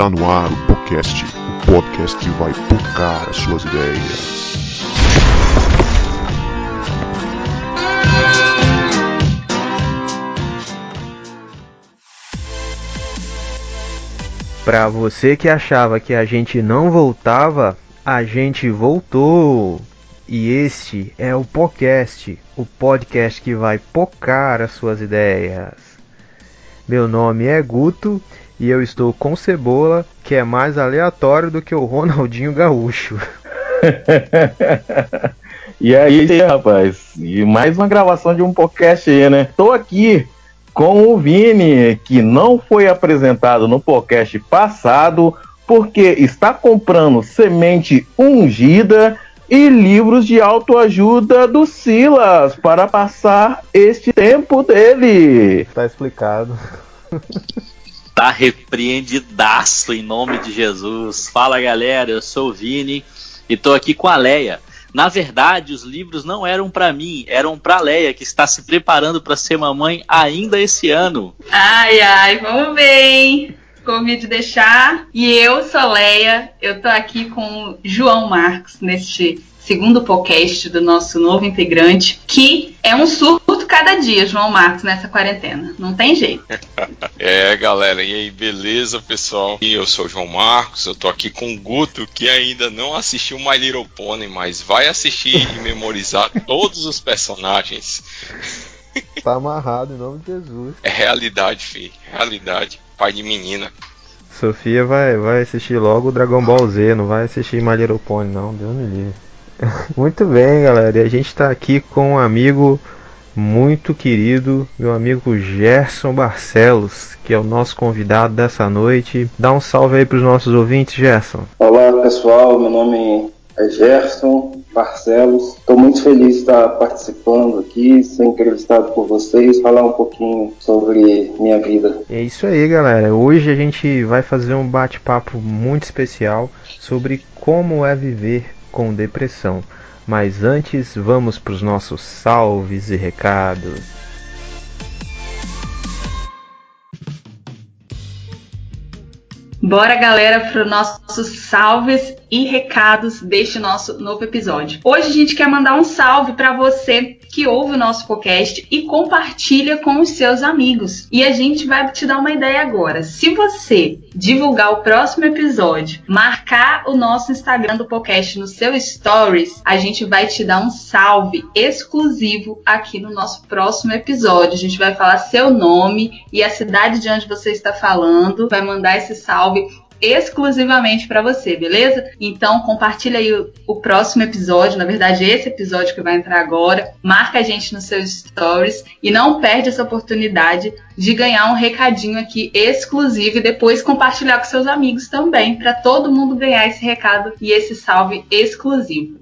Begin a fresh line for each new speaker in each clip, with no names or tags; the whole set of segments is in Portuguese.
Está no ar o podcast, o podcast que vai tocar as suas ideias.
Para você que achava que a gente não voltava, a gente voltou. E este é o podcast, o podcast que vai pocar as suas ideias. Meu nome é Guto e eu estou com Cebola, que é mais aleatório do que o Ronaldinho Gaúcho.
e aí, rapaz, e mais uma gravação de um podcast aí, né? Tô aqui com o Vini, que não foi apresentado no podcast passado, porque está comprando semente ungida e livros de autoajuda do Silas para passar este tempo dele.
Tá explicado.
Tá repreendidaço em nome de Jesus. Fala galera, eu sou o Vini e tô aqui com a Leia. Na verdade, os livros não eram para mim, eram para Leia, que está se preparando para ser mamãe ainda esse ano.
Ai, ai, vamos bem. Convide deixar. E eu sou Leia, eu tô aqui com o João Marcos neste segundo podcast do nosso novo integrante, que é um surto cada dia, João Marcos, nessa quarentena. Não tem jeito.
é, galera, e aí, beleza, pessoal? E eu sou o João Marcos, eu tô aqui com o Guto, que ainda não assistiu My Little Pony, mas vai assistir e memorizar todos os personagens.
Tá amarrado em nome de Jesus.
É realidade, filho. Realidade. Pai de menina.
Sofia vai, vai assistir logo o Dragon Ball Z, não vai assistir My Little Pony, não. Deus me livre. Muito bem, galera. E a gente está aqui com um amigo muito querido, meu amigo Gerson Barcelos, que é o nosso convidado dessa noite. Dá um salve aí para os nossos ouvintes, Gerson.
Olá, pessoal. Meu nome é Gerson Barcelos. Estou muito feliz de estar participando aqui, ser entrevistado por vocês, falar um pouquinho sobre minha vida.
É isso aí, galera. Hoje a gente vai fazer um bate-papo muito especial sobre como é viver com depressão. Mas antes, vamos para os nossos salves e recados.
Bora, galera, para os nossos salves e recados deste nosso novo episódio. Hoje a gente quer mandar um salve para você que ouve o nosso podcast e compartilha com os seus amigos. E a gente vai te dar uma ideia agora. Se você divulgar o próximo episódio, marcar o nosso Instagram do podcast no seu stories, a gente vai te dar um salve exclusivo aqui no nosso próximo episódio. A gente vai falar seu nome e a cidade de onde você está falando, vai mandar esse salve exclusivamente para você, beleza? Então compartilha aí o, o, próximo episódio, na verdade esse episódio que vai entrar agora, marca a gente nos seus stories e não perde essa oportunidade de ganhar um recadinho aqui exclusivo e depois compartilhar com seus amigos também, para todo mundo ganhar esse recado e esse salve exclusivo.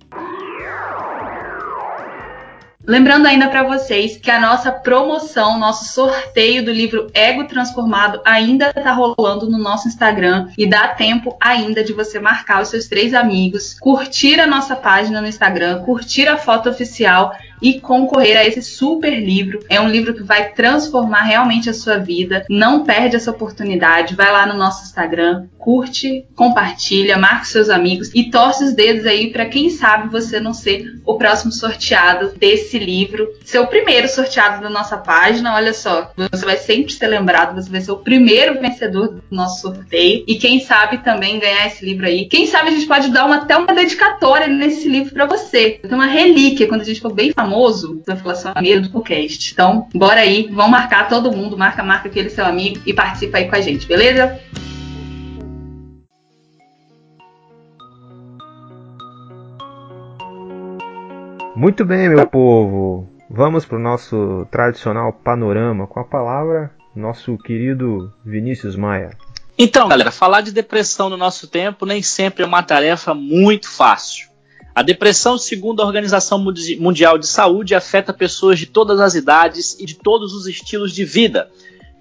Lembrando ainda para vocês que a nossa promoção, nosso sorteio do livro Ego Transformado ainda está rolando no nosso Instagram e dá tempo ainda de você marcar os seus três amigos, curtir a nossa página no Instagram, curtir a foto oficial e concorrer a esse super livro. É um livro que vai transformar realmente a sua vida. Não perde essa oportunidade. Vai lá no nosso Instagram, curte, compartilha, marca seus amigos e torce os dedos aí para quem sabe você não ser o próximo sorteado desse livro. Ser o primeiro sorteado da nossa página. Olha só, você vai sempre ser lembrado, você vai ser o primeiro vencedor do nosso sorteio e quem sabe também ganhar esse livro aí. Quem sabe a gente pode dar uma, até uma dedicatória nesse livro para você. Então, uma relíquia quando a gente for bem famoso famoso da Filações do podcast. Então, bora aí, vamos marcar todo mundo, marca, marca aquele seu amigo e participa aí com a gente, beleza?
Muito bem, meu povo. Vamos para o nosso tradicional panorama com a palavra nosso querido Vinícius Maia.
Então, galera, falar de depressão no nosso tempo nem sempre é uma tarefa muito fácil. A depressão, segundo a Organização Mundial de Saúde, afeta pessoas de todas as idades e de todos os estilos de vida.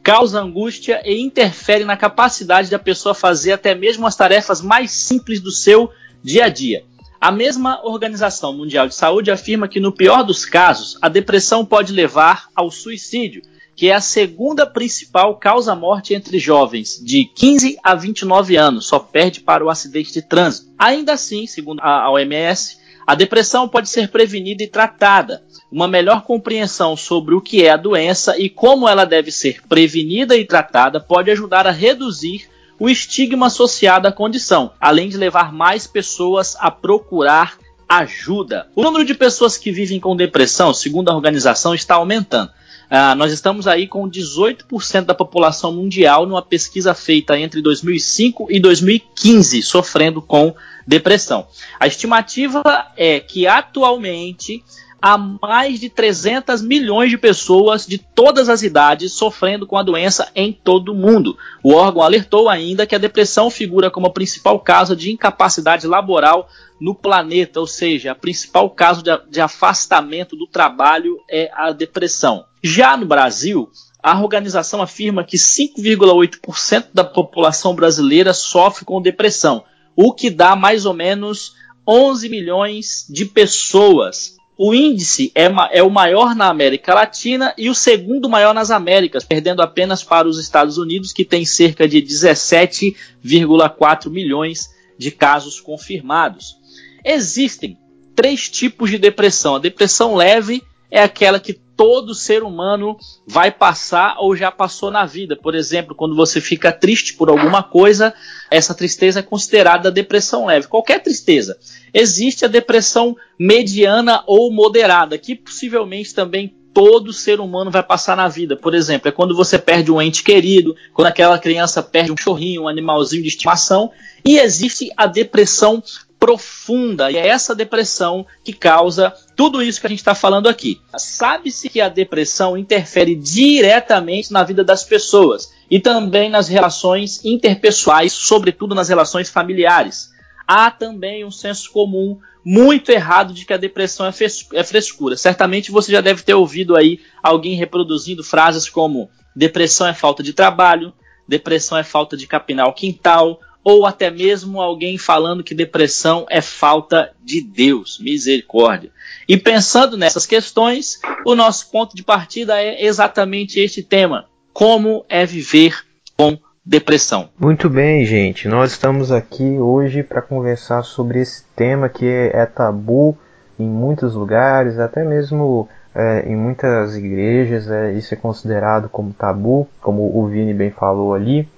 Causa angústia e interfere na capacidade da pessoa fazer até mesmo as tarefas mais simples do seu dia a dia. A mesma Organização Mundial de Saúde afirma que, no pior dos casos, a depressão pode levar ao suicídio, que é a segunda principal causa-morte entre jovens de 15 a 29 anos, só perde para o acidente de trânsito. Ainda assim, segundo a OMS, a depressão pode ser prevenida e tratada. Uma melhor compreensão sobre o que é a doença e como ela deve ser prevenida e tratada pode ajudar a reduzir o estigma associado à condição, além de levar mais pessoas a procurar ajuda. O número de pessoas que vivem com depressão, segundo a organização, está aumentando. Uh, nós estamos aí com 18% da população mundial numa pesquisa feita entre 2005 e 2015 sofrendo com depressão. A estimativa é que atualmente há mais de 300 milhões de pessoas de todas as idades sofrendo com a doença em todo o mundo. O órgão alertou ainda que a depressão figura como a principal causa de incapacidade laboral no planeta, ou seja, a principal causa de, de afastamento do trabalho é a depressão. Já no Brasil, a organização afirma que 5,8% da população brasileira sofre com depressão, o que dá mais ou menos 11 milhões de pessoas. O índice é, é, o maior na América Latina e o segundo maior nas Américas, perdendo apenas para os Estados Unidos, que tem cerca de 17,4 milhões de casos confirmados. Existem três tipos de depressão. A depressão leve é aquela que todo ser humano vai passar ou já passou na vida. Por exemplo, quando você fica triste por alguma coisa, essa tristeza é considerada depressão leve. Qualquer tristeza. Existe a depressão mediana ou moderada, que possivelmente também todo ser humano vai passar na vida. Por exemplo, é quando você perde um ente querido, quando aquela criança perde um chorrinho, um animalzinho de estimação. E existe a depressão profunda. E é essa depressão que causa tudo isso que a gente está falando aqui. Sabe-se que a depressão interfere diretamente na vida das pessoas e também nas relações interpessoais, sobretudo nas relações familiares. Há também um senso comum muito errado de que a depressão é, é frescura. Certamente você já deve ter ouvido aí alguém reproduzindo frases como depressão é falta de trabalho, depressão é falta de capinar o quintal, ou até mesmo alguém falando que depressão é falta de Deus, misericórdia. E pensando nessas questões, o nosso ponto de partida é exatamente este tema: como é viver com depressão.
Muito bem, gente. Nós estamos aqui hoje para conversar sobre esse tema que é, tabu em muitos lugares, até mesmo é, em muitas igrejas. É, isso é considerado como tabu, como o Vini bem falou ali.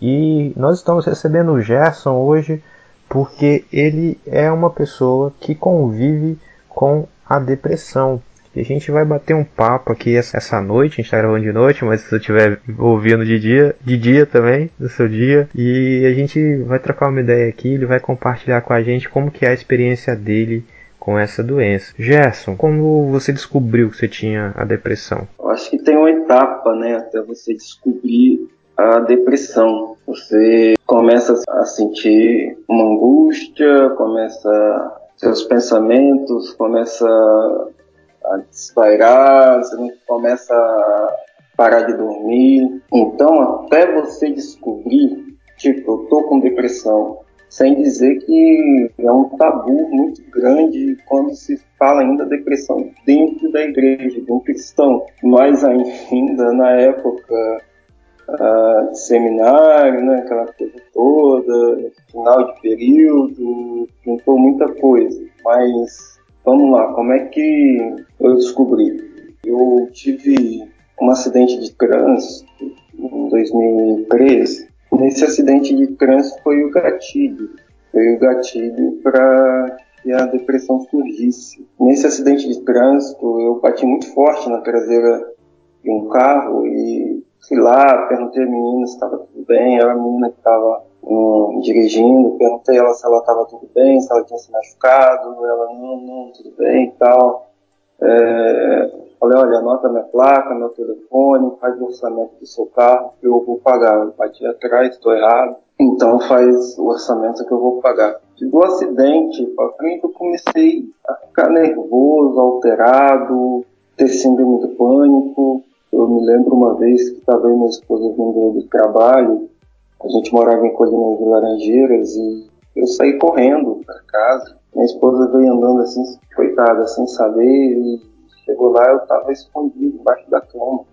E nós estamos recebendo o Gerson hoje porque ele é uma pessoa que convive com a depressão. E a gente vai bater um papo aqui essa noite, a gente está gravando de noite, mas se você estiver ouvindo de dia, de dia também, no seu dia, e a gente vai trocar uma ideia aqui, ele vai compartilhar com a gente como que é a experiência dele com essa doença. Gerson, como você descobriu que você tinha a depressão?
Eu acho que tem uma etapa, né, até você descobrir a depressão. Você começa a sentir uma angústia, começa seus pensamentos começa a desvairar, você começa a parar de dormir. Então, até você descobrir, tipo, eu tô com depressão, sem dizer que é um tabu muito grande quando se fala ainda depressão dentro da igreja, de um cristão. Mais ainda na época uh, seminário, né, aquela coisa toda, final de período, juntou muita coisa. Mas vamos lá, como é que eu descobri? Eu tive um acidente de trânsito em 2013. Nesse acidente de trânsito foi o gatilho. Foi o gatilho para que a depressão surgisse. Nesse acidente de trânsito, eu bati muito forte na traseira de um carro e fui lá, perguntei a menina se estava tudo bem, era a menina que estava um, dirigindo, perguntei ela se ela estava tudo bem, se ela tinha se machucado, ela não, não, tudo bem e tal. É, falei, olha, anota minha placa, meu telefone, faz o orçamento do seu carro que eu vou pagar. Eu bati atrás, estou errado, então faz o orçamento que eu vou pagar. Do acidente para frente eu comecei a ficar nervoso, alterado, ter síndrome do pânico, eu me lembro uma vez que estava aí minha esposa vindo do trabalho, a gente morava em Colinas de Laranjeiras e eu saí correndo para casa Minha esposa veio andando assim, coitada, sem saber, e chegou lá, eu tava escondido embaixo da cama.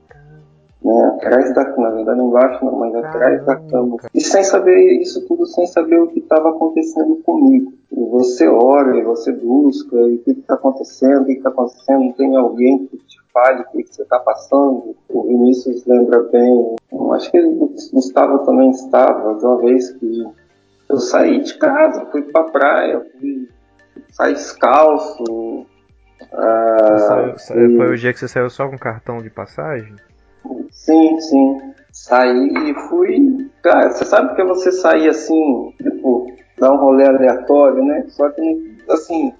Né, atrás da cama, na verdade embaixo não, mas atrás da cama. E sem saber isso tudo, sem saber o que estava acontecendo comigo. E você ora, e você busca, e o que está acontecendo, o que está acontecendo, tem alguém que te fale o que, você está passando. O Vinícius lembra bem, eu acho que o Gustavo também estava, de uma vez que eu saí de casa, fui pra praia, fui sair descalço.
Ah, saiu, e... Foi o dia que você saiu só com cartão de passagem?
Sim, sim. Saí e fui. Cara, você sabe que você sair assim, tipo, dar um rolê aleatório, né? Só que, assim,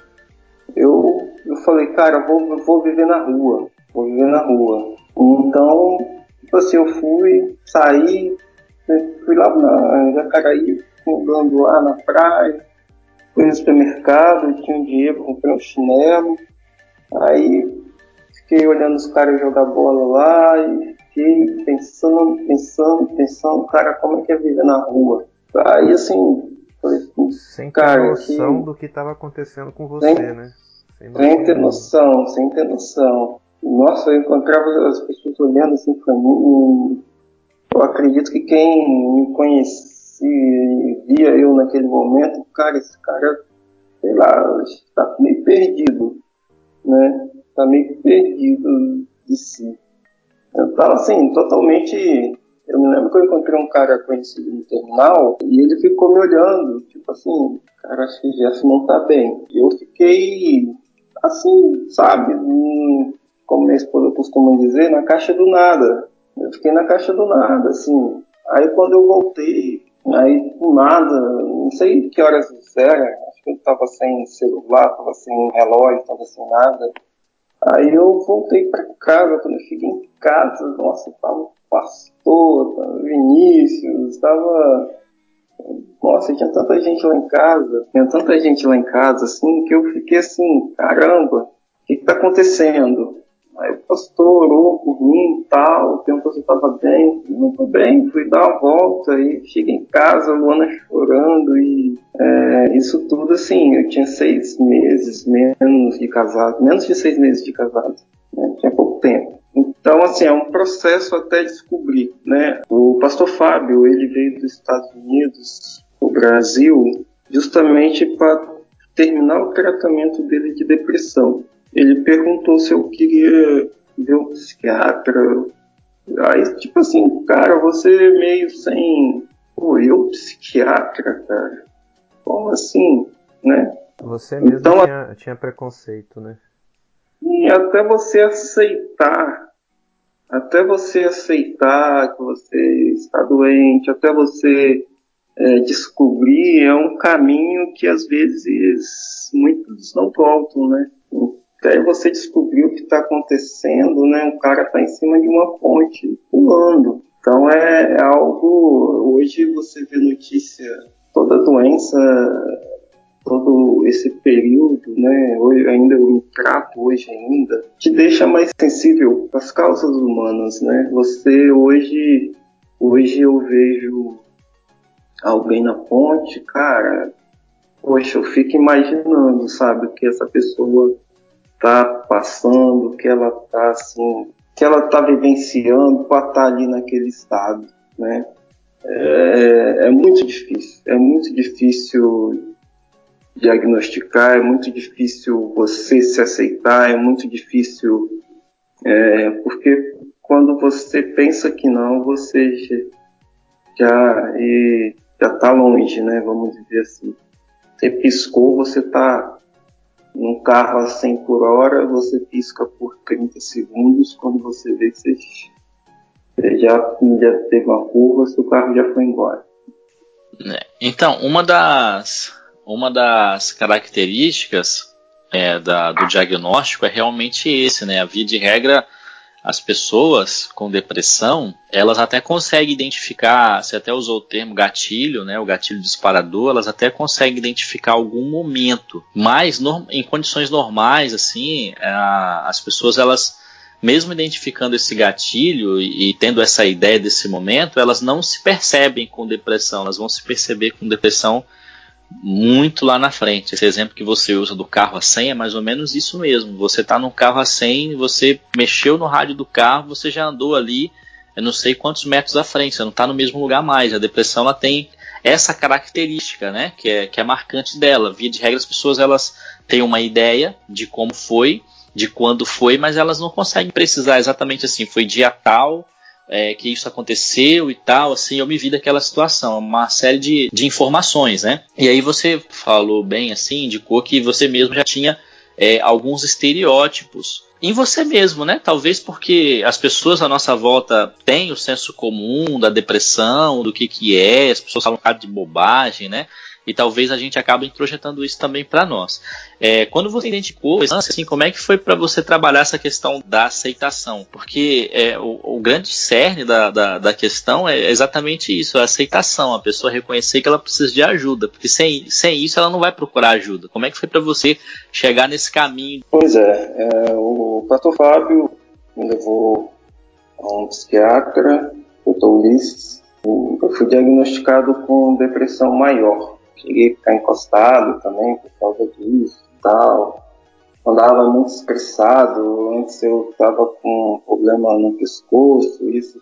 eu, eu falei, cara, eu vou, eu vou viver na rua. Vou viver na rua. Então, tipo assim, eu fui, saí, né, fui lá na Jacaraí, andando lá na praia, fui no supermercado, tinha um dinheiro, comprei um chinelo. Aí fiquei olhando os caras jogar bola lá e fiquei pensando, pensando, pensando, cara, como é que é viver na rua? Aí assim, falei,
sem ter noção que... do que estava acontecendo com você,
sem,
né?
Sem, sem ter noção, sem ter noção. Nossa, eu encontrava as pessoas olhando assim pra mim. Eu acredito que quem me conhecia, via eu naquele momento, cara, esse cara, sei lá, está meio perdido, né? Está meio perdido de si. Eu tava assim, totalmente. Eu me lembro que eu encontrei um cara conhecido no terminal e ele ficou me olhando, tipo assim, cara, acho que Gerson não tá bem. Eu fiquei assim, sabe? como minha esposa costuma dizer, na caixa do nada. Eu fiquei na caixa do nada, assim. Aí quando eu voltei, aí do nada, não sei que horas era, acho que eu tava sem celular, tava sem relógio, tava sem nada. Aí eu voltei para casa, quando eu cheguei em casa, nossa, tava o pastor, tava o Vinícius, tava. Nossa, tinha tanta gente lá em casa, tinha tanta gente lá em casa, assim, que eu fiquei assim, caramba, o que, que tá acontecendo? Aí o pastor orou por mim tal, perguntou se eu estava bem. Não estou bem, fui dar uma volta e cheguei em casa, Luana chorando e é, isso tudo assim, eu tinha seis meses menos de casado, menos de seis meses de casado, né? tinha pouco tempo. Então, assim, é um processo até descobrir, né? O pastor Fábio, ele veio dos Estados Unidos, o Brasil, justamente para terminar o tratamento dele de depressão ele perguntou se eu queria ver um psiquiatra. Aí, tipo assim, cara, você meio sem. Pô, eu psiquiatra, cara? Como assim, né?
Você mesmo então, tinha, tinha preconceito, né?
E até você aceitar, até você aceitar que você está doente, até você é, descobrir, é um caminho que às vezes muitos não voltam, né? Até você descobrir o que está acontecendo, né? Um cara está em cima de uma ponte pulando. Então é, é algo. Hoje você vê notícia, toda doença, todo esse período, né? Hoje ainda o trato hoje ainda te deixa mais sensível às causas humanas, né? Você hoje, hoje eu vejo alguém na ponte, cara. Poxa, eu fico imaginando, sabe, que essa pessoa está passando, que ela está assim, que ela está vivenciando para estar tá ali naquele estado, né? É, é, muito difícil, é muito difícil diagnosticar, é muito difícil você se aceitar, é muito difícil é, porque quando você pensa que não, você já já está longe, né? Vamos dizer assim. Você piscou, você está num carro a 100 por hora, você pisca por 30 segundos, quando você vê que você já, já teve uma curva, seu carro já foi embora.
É, então, uma das, uma das características é, da, do diagnóstico é realmente esse, né? A via de regra, as pessoas com depressão, elas até conseguem identificar, você até usou o termo gatilho, né, o gatilho disparador, elas até conseguem identificar algum momento, mas no, em condições normais, assim, a, as pessoas, elas, mesmo identificando esse gatilho e, e tendo essa ideia desse momento, elas não se percebem com depressão, elas vão se perceber com depressão muito lá na frente. Esse exemplo que você usa do carro a 100 é mais ou menos isso mesmo. Você está no carro a 100, você mexeu no rádio do carro, você já andou ali, eu não sei quantos metros à frente, você não está no mesmo lugar mais. A depressão ela tem essa característica, né, que é, que é marcante dela. Via de regra, as pessoas elas têm uma ideia de como foi, de quando foi, mas elas não conseguem precisar exatamente assim, foi dia tal, é, que isso aconteceu e tal, assim, eu me vi daquela situação, uma série de, de informações, né? E aí você falou bem, assim, indicou que você mesmo já tinha é, alguns estereótipos em você mesmo, né? Talvez porque as pessoas à nossa volta têm o senso comum da depressão, do que que é, as pessoas falam um bocado de bobagem, né? E talvez a gente acabe introjetando isso também para nós. É, quando você identificou, assim, como é que foi para você trabalhar essa questão da aceitação? Porque é, o, o, grande cerne da, da, da, questão é exatamente isso, a aceitação, a pessoa reconhecer que ela precisa de ajuda, porque sem, sem isso ela não vai procurar ajuda. Como é que foi para você chegar nesse caminho?
Pois é, é, o pastor Fábio me levou a um psiquiatra, doutor Ulisses, eu fui diagnosticado com depressão maior cheguei a ficar encostado também por causa disso e tal. Andava muito estressado, antes eu estava com um problema no pescoço, isso,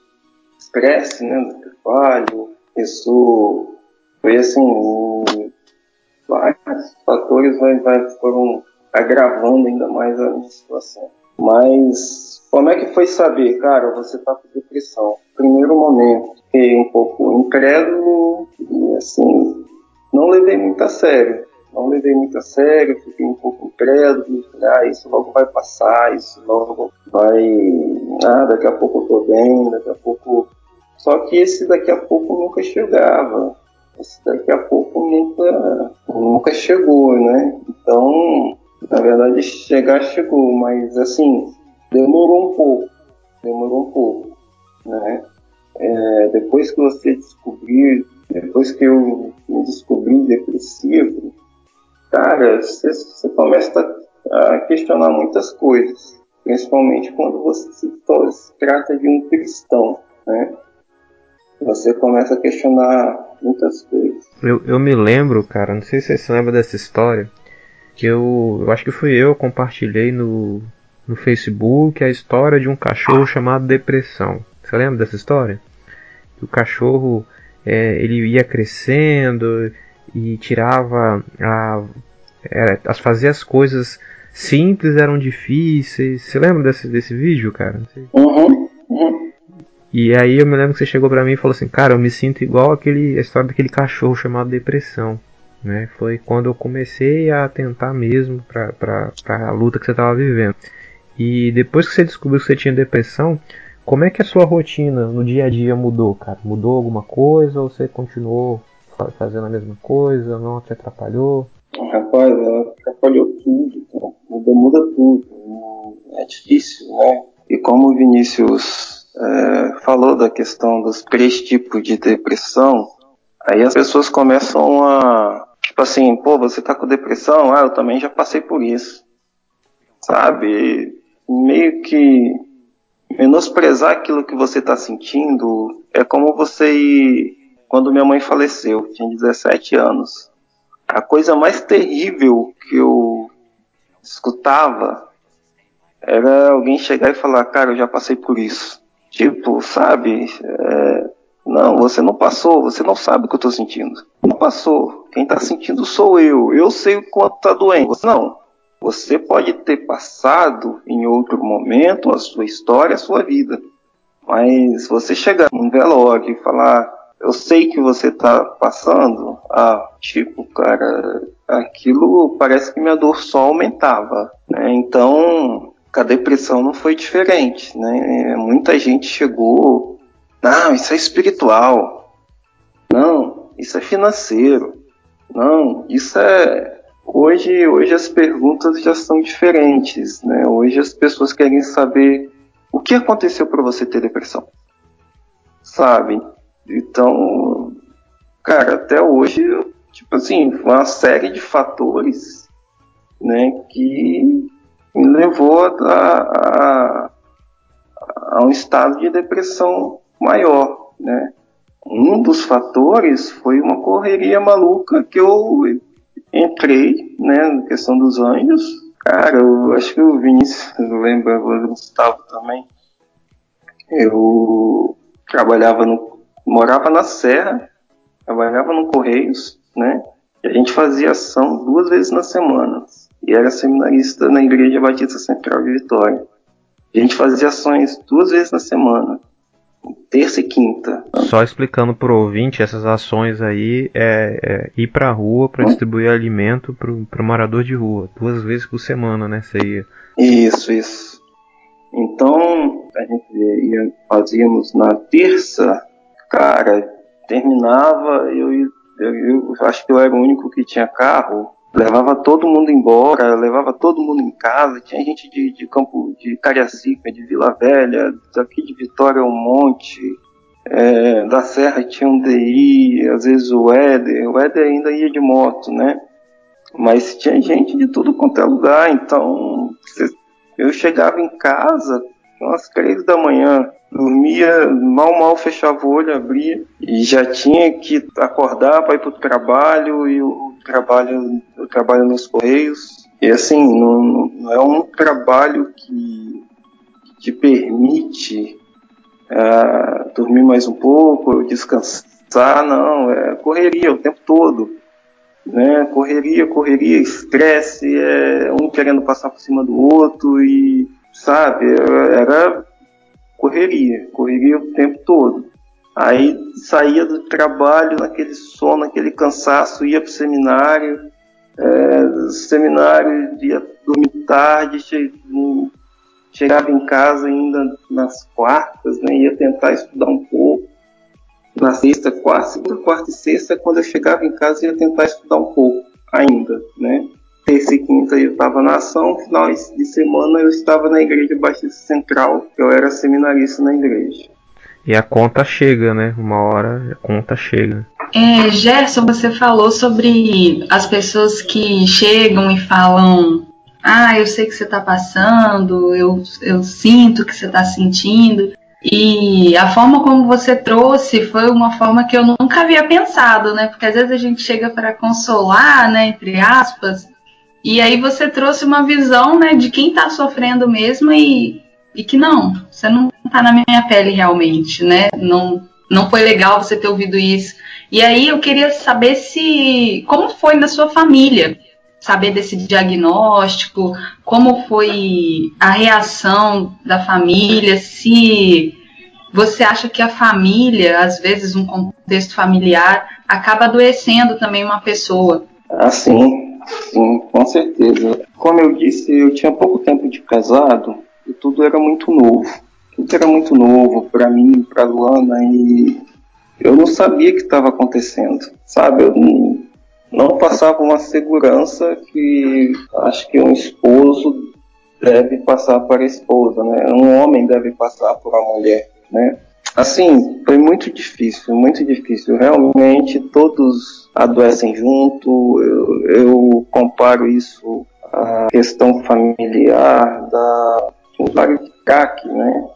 estresse, né, do trabalho, isso foi assim, vários fatores vai, vai, foram agravando ainda mais a minha situação. Mas como é que foi saber, cara, você tá com depressão? Primeiro momento, fiquei um pouco incrédulo e assim, não levei muito a sério. Não levei muito a sério, fiquei um pouco incrédulo, ah, isso logo vai passar, isso logo vai. Ah, daqui a pouco eu tô bem, daqui a pouco. Só que esse daqui a pouco nunca chegava. Esse daqui a pouco nunca, nunca chegou, né? Então, na verdade, chegar chegou, mas assim, demorou um pouco. Demorou um pouco, né? É, depois que você descobrir depois que eu me descobri depressivo, cara, você, começa a questionar muitas coisas, principalmente quando você se, se trata de um cristão, né? Você começa a questionar muitas coisas.
Eu, eu me lembro, cara, não sei se você se lembra dessa história, que eu, eu acho que fui eu compartilhei no, no Facebook a história de um cachorro chamado Depressão. Você lembra dessa história? O cachorro é, ele ia crescendo e tirava a, era, as fazer as coisas simples eram difíceis. Você lembra desse, desse vídeo, cara?
Uhum, uhum.
E aí eu me lembro que você chegou para mim e falou assim, cara, eu me sinto igual aquele a história daquele cachorro chamado depressão. Né? Foi quando eu comecei a tentar mesmo para a luta que você estava vivendo. E depois que você descobriu que você tinha depressão, como é que a sua rotina no dia a dia mudou, cara? Mudou alguma coisa ou você continuou fazendo a mesma coisa? Não te atrapalhou?
Rapaz, atrapalhou tudo, muda, muda tudo. É difícil, né? E como o Vinícius é, falou da questão dos três tipos de depressão, aí as pessoas começam a, tipo assim, pô, você tá com depressão? Ah, eu também já passei por isso. Sabe? Meio que menosprezar aquilo que você está sentindo é como você ir. Quando minha mãe faleceu, tinha 17 anos. A coisa mais terrível que eu escutava era alguém chegar e falar: Cara, eu já passei por isso. Tipo, sabe? É, não, você não passou, você não sabe o que eu estou sentindo. Não passou. Quem está sentindo sou eu. Eu sei o quanto está doendo. Você não. Você pode ter passado em outro momento a sua história, a sua vida. Mas você chegar num velório e falar, eu sei que você está passando, ah, tipo, cara, aquilo parece que minha dor só aumentava. Né? Então, a depressão não foi diferente. Né? Muita gente chegou, não, isso é espiritual. Não, isso é financeiro. Não, isso é Hoje, hoje as perguntas já são diferentes, né? Hoje as pessoas querem saber o que aconteceu para você ter depressão, sabe? Então, cara, até hoje, tipo assim, uma série de fatores, né, que me levou a, a, a um estado de depressão maior, né? um dos fatores foi uma correria maluca que eu entrei, né, na questão dos anjos. Cara, eu acho que o Vinícius lembra, o Gustavo também. Eu trabalhava no, morava na Serra, trabalhava no Correios, né? E a gente fazia ação duas vezes na semana. E era seminarista na Igreja Batista Central de Vitória. A gente fazia ações duas vezes na semana terça e quinta.
Só explicando pro ouvinte, essas ações aí é, é ir pra rua para distribuir alimento pro, pro morador de rua, duas vezes por semana, né? Você ia.
Isso, isso. Então, a gente ia, fazíamos na terça, cara, terminava, eu, eu, eu acho que eu era o único que tinha carro, levava todo mundo embora, levava todo mundo em casa. Tinha gente de, de Campo de Cariacica, de Vila Velha, daqui de Vitória um monte. É, da Serra tinha um DI, às vezes o Éder. O Éder ainda ia de moto, né? Mas tinha gente de tudo quanto é lugar. Então eu chegava em casa umas três da manhã, dormia, mal mal fechava o olho, abria e já tinha que acordar para ir para o trabalho e o trabalho, eu trabalho nos Correios. E assim, não, não é um trabalho que, te permite uh, dormir mais um pouco, descansar, não, é correria o tempo todo. Né? Correria, correria, estresse, é um querendo passar por cima do outro e sabe? Era correria, correria o tempo todo. Aí saía do trabalho naquele sono, naquele cansaço, ia para o seminário, é, seminário, ia dormir tarde, che chegava em casa ainda nas quartas, né, ia tentar estudar um pouco. Na sexta, quarta, quarta e sexta, quando eu chegava em casa, ia tentar estudar um pouco ainda, né? terça e quinta eu estava na ação, final de semana eu estava na igreja Batista Central, eu era seminarista na igreja.
E a conta chega, né? Uma hora a conta chega.
É, Gerson, você falou sobre as pessoas que chegam e falam: Ah, eu sei que você está passando, eu, eu sinto que você está sentindo. E a forma como você trouxe foi uma forma que eu nunca havia pensado, né? Porque às vezes a gente chega para consolar, né? Entre aspas, e aí você trouxe uma visão né, de quem está sofrendo mesmo e, e que não, você não está na minha pele realmente, né? Não, não foi legal você ter ouvido isso. E aí eu queria saber se como foi na sua família saber desse diagnóstico, como foi a reação da família, se você acha que a família, às vezes um contexto familiar, acaba adoecendo também uma pessoa.
Assim, Sim, com certeza. Como eu disse, eu tinha pouco tempo de casado e tudo era muito novo. Tudo era muito novo para mim, para Luana e eu não sabia o que estava acontecendo, sabe? Eu não, não passava uma segurança que acho que um esposo deve passar para a esposa, né? Um homem deve passar por uma mulher, né? Assim, foi muito difícil, muito difícil. Realmente todos adoecem junto. Eu, eu comparo isso à questão familiar da de crack, né?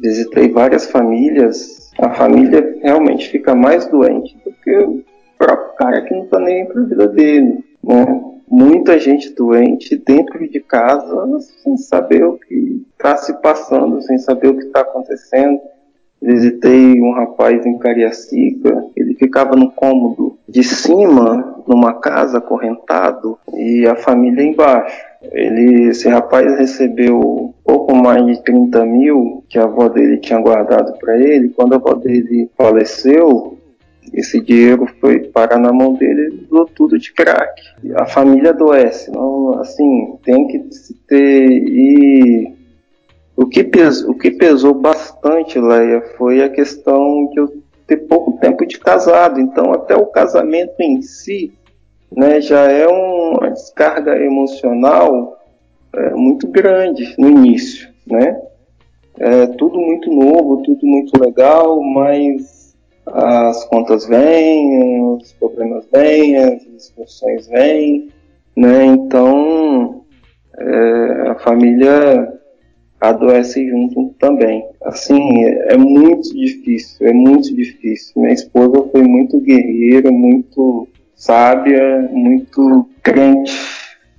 Visitei várias famílias. A família realmente fica mais doente do que o próprio cara que não está nem para a vida dele, né? Muita gente doente dentro de casa sem saber o que está se passando, sem saber o que está acontecendo Visitei um rapaz em Cariacica, ele ficava no cômodo de cima, numa casa acorrentado, e a família embaixo. Ele, esse rapaz recebeu pouco mais de 30 mil que a avó dele tinha guardado para ele. Quando a avó dele faleceu, esse dinheiro foi parar na mão dele e usou tudo de crack. A família adoece. Não, assim, tem que ter. E o que, pesou, o que pesou bastante, Leia, foi a questão de eu ter pouco tempo de casado. Então, até o casamento em si né, já é uma descarga emocional é, muito grande no início. Né? É tudo muito novo, tudo muito legal, mas as contas vêm, os problemas vêm, as discussões vêm. Né? Então, é, a família adoece junto também. Assim, é, é muito difícil, é muito difícil. Minha esposa foi muito guerreira, muito sábia, muito crente,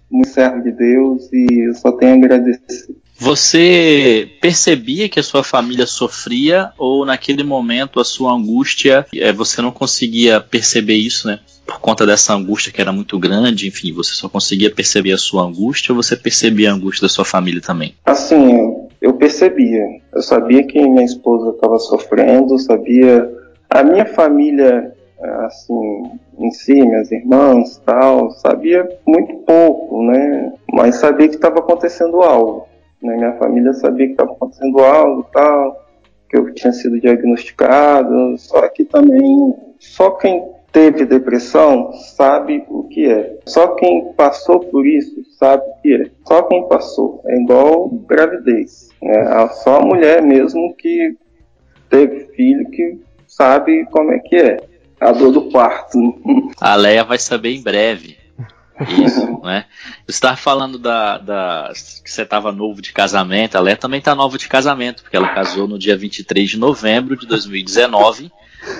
muito servo de Deus e eu só tenho a agradecer.
Você percebia que a sua família sofria ou naquele momento a sua angústia, é, você não conseguia perceber isso, né? Por conta dessa angústia que era muito grande, enfim, você só conseguia perceber a sua angústia ou você percebia a angústia da sua família também?
Assim, eu percebia. Eu sabia que minha esposa estava sofrendo, sabia. A minha família, assim, em si, minhas irmãs tal, sabia muito pouco, né? Mas sabia que estava acontecendo algo. Né? Minha família sabia que estava acontecendo algo tal, que eu tinha sido diagnosticado, só que também só quem teve depressão sabe o que é. Só quem passou por isso sabe o que é. Só quem passou. É igual gravidez. Né? Só a mulher mesmo que teve filho que sabe como é que é. A dor do parto.
A Leia vai saber em breve. Isso, né? Você estava falando da, da que você estava novo de casamento, a Léa também está nova de casamento, porque ela casou no dia 23 de novembro de 2019,